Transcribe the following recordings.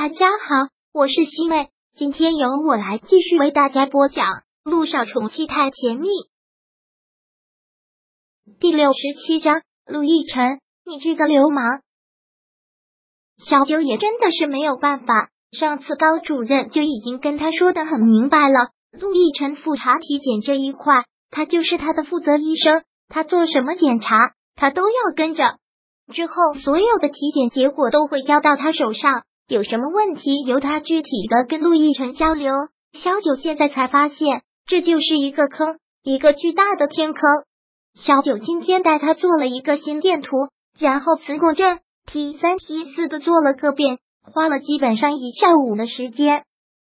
大家好，我是西妹，今天由我来继续为大家播讲《路上宠妻太甜蜜》第六十七章。陆亦辰，你这个流氓！小九也真的是没有办法，上次高主任就已经跟他说的很明白了，陆亦辰复查体检这一块，他就是他的负责医生，他做什么检查，他都要跟着。之后所有的体检结果都会交到他手上。有什么问题由他具体的跟陆亦辰交流。小九现在才发现，这就是一个坑，一个巨大的天坑。小九今天带他做了一个心电图，然后磁共振，T 三 T 四的做了个遍，花了基本上一下午的时间。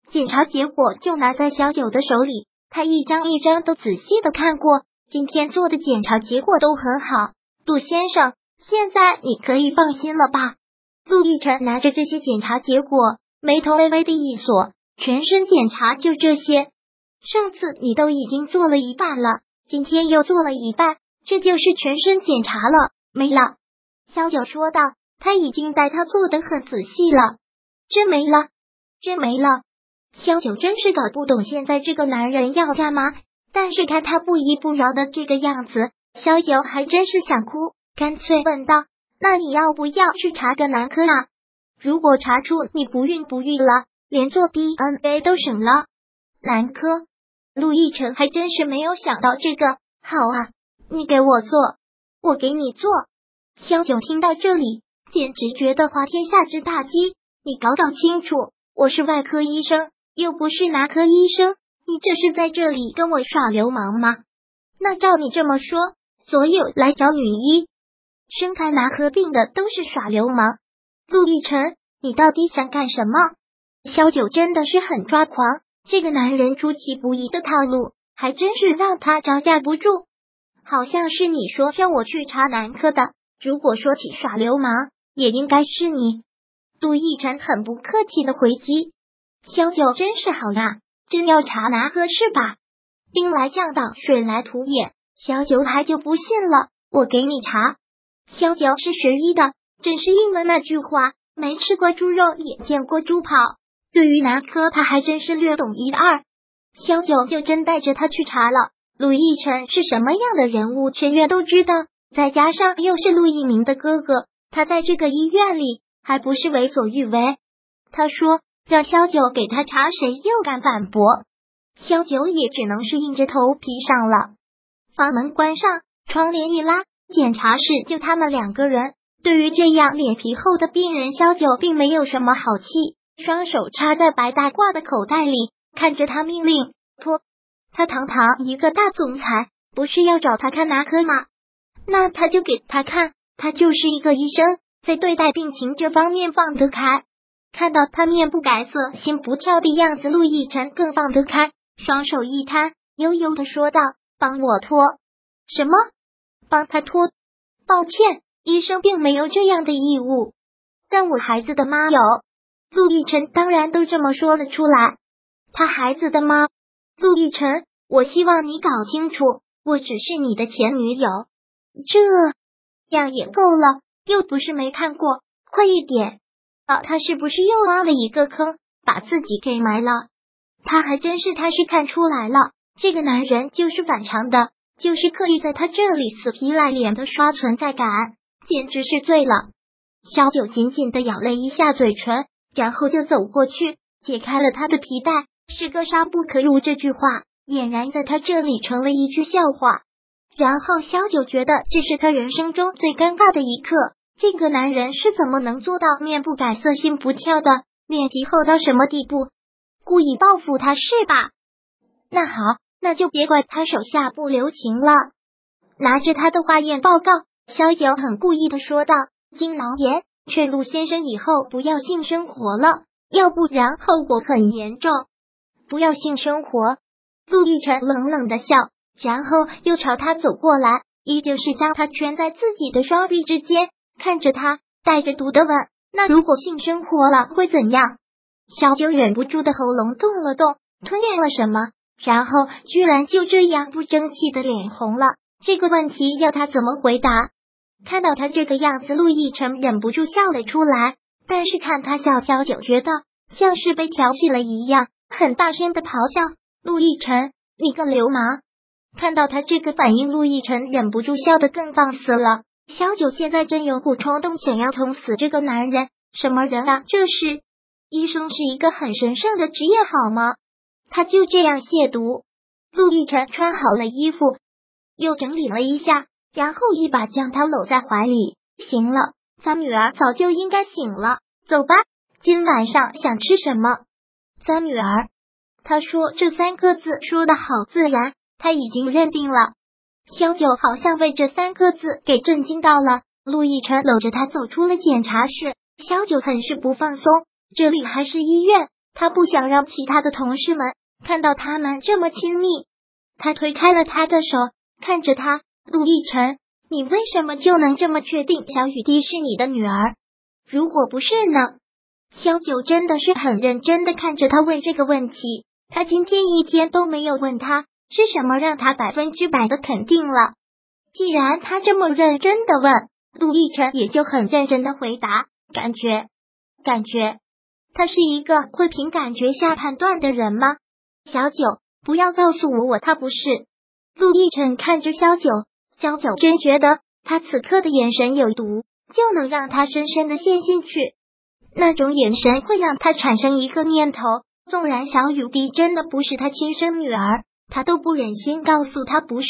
检查结果就拿在小九的手里，他一张一张都仔细的看过。今天做的检查结果都很好，杜先生，现在你可以放心了吧？陆亦辰拿着这些检查结果，眉头微微的一锁。全身检查就这些，上次你都已经做了一半了，今天又做了一半，这就是全身检查了，没了。萧九说道：“他已经带他做的很仔细了，真没了，真没了。”萧九真是搞不懂现在这个男人要干嘛，但是看他不依不饶的这个样子，萧九还真是想哭，干脆问道。那你要不要去查个男科啊？如果查出你不孕不育了，连做 DNA 都省了。男科，陆亦辰还真是没有想到这个。好啊，你给我做，我给你做。萧九听到这里，简直觉得滑天下之大稽。你搞搞清楚，我是外科医生，又不是男科医生，你这是在这里跟我耍流氓吗？那照你这么说，所有来找女医。生胎男科病的都是耍流氓，陆亦辰，你到底想干什么？萧九真的是很抓狂，这个男人出其不意的套路，还真是让他招架不住。好像是你说让我去查男科的，如果说起耍流氓，也应该是你。陆亦辰很不客气的回击，萧九真是好啦，真要查男科是吧？兵来将挡，水来土掩，萧九还就不信了，我给你查。萧九是学医的，真是应了那句话：没吃过猪肉，也见过猪跑。对于男科，他还真是略懂一二。萧九就真带着他去查了。陆亦辰是什么样的人物，全院都知道。再加上又是陆一鸣的哥哥，他在这个医院里还不是为所欲为。他说让萧九给他查，谁又敢反驳？萧九也只能是硬着头皮上了。房门关上，窗帘一拉。检查室就他们两个人。对于这样脸皮厚的病人，萧九并没有什么好气，双手插在白大褂的口袋里，看着他命令脱。他堂堂一个大总裁，不是要找他看男科吗？那他就给他看。他就是一个医生，在对待病情这方面放得开。看到他面不改色、心不跳的样子，陆亦辰更放得开，双手一摊，悠悠的说道：“帮我脱什么？”帮他脱，抱歉，医生并没有这样的义务，但我孩子的妈有。陆亦辰当然都这么说了出来，他孩子的妈，陆亦辰，我希望你搞清楚，我只是你的前女友，这样也够了，又不是没看过，快一点啊！他是不是又挖了一个坑，把自己给埋了？他还真是，他是看出来了，这个男人就是反常的。就是刻意在他这里死皮赖脸的刷存在感，简直是醉了。小九紧紧的咬了一下嘴唇，然后就走过去解开了他的皮带。是个杀不可入这句话，俨然在他这里成了一句笑话。然后小九觉得这是他人生中最尴尬的一刻。这个男人是怎么能做到面不改色心不跳的？脸皮厚到什么地步？故意报复他是吧？那好。那就别怪他手下不留情了。拿着他的化验报告，萧九很故意的说道：“金老爷，劝陆先生以后不要性生活了，要不然后果很严重。不要性生活。”陆亦辰冷冷的笑，然后又朝他走过来，依旧是将他圈在自己的双臂之间，看着他，带着毒的问：“那如果性生活了会怎样？”小九忍不住的喉咙动了动，吞咽了什么。然后居然就这样不争气的脸红了，这个问题要他怎么回答？看到他这个样子，陆亦辰忍不住笑了出来。但是看他笑，小九觉得像是被调戏了一样，很大声的咆哮：“陆亦辰，你个流氓！”看到他这个反应，陆亦辰忍不住笑得更放肆了。小九现在真有股冲动，想要捅死这个男人。什么人啊？这是医生，是一个很神圣的职业，好吗？他就这样亵渎。陆亦辰穿好了衣服，又整理了一下，然后一把将他搂在怀里。行了，咱女儿早就应该醒了，走吧。今晚上想吃什么？咱女儿，他说这三个字说的好自然，他已经认定了。萧九好像被这三个字给震惊到了。陆亦辰搂着他走出了检查室，萧九很是不放松。这里还是医院，他不想让其他的同事们看到他们这么亲密。他推开了他的手，看着他，陆亦辰，你为什么就能这么确定小雨滴是你的女儿？如果不是呢？萧九真的是很认真的看着他问这个问题。他今天一天都没有问他是什么让他百分之百的肯定了。既然他这么认真的问，陆亦辰也就很认真的回答：感觉，感觉。他是一个会凭感觉下判断的人吗？小九，不要告诉我我他不是。陆亦辰看着萧九，萧九真觉得他此刻的眼神有毒，就能让他深深的陷进去。那种眼神会让他产生一个念头：纵然小雨滴真的不是他亲生女儿，他都不忍心告诉他不是。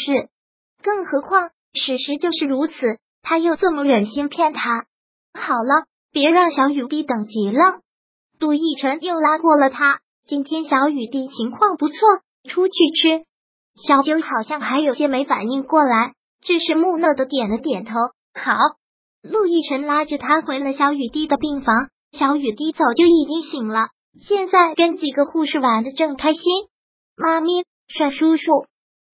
更何况事实就是如此，他又这么忍心骗他？好了，别让小雨滴等急了。杜奕晨又拉过了他。今天小雨滴情况不错，出去吃。小九好像还有些没反应过来，只是木讷的点了点头。好。陆亦辰拉着他回了小雨滴的病房。小雨滴早就已经醒了，现在跟几个护士玩的正开心。妈咪，帅叔叔，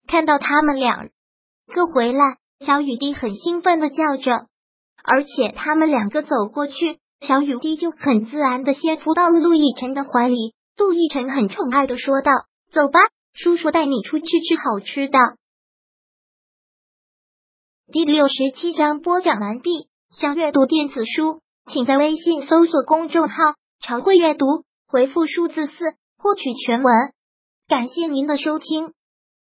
看到他们两个回来，小雨滴很兴奋的叫着。而且他们两个走过去。小雨滴就很自然的先扑到了陆亦辰的怀里，陆亦辰很宠爱的说道：“走吧，叔叔带你出去吃好吃的。”第六十七章播讲完毕。想阅读电子书，请在微信搜索公众号“常会阅读”，回复数字四获取全文。感谢您的收听。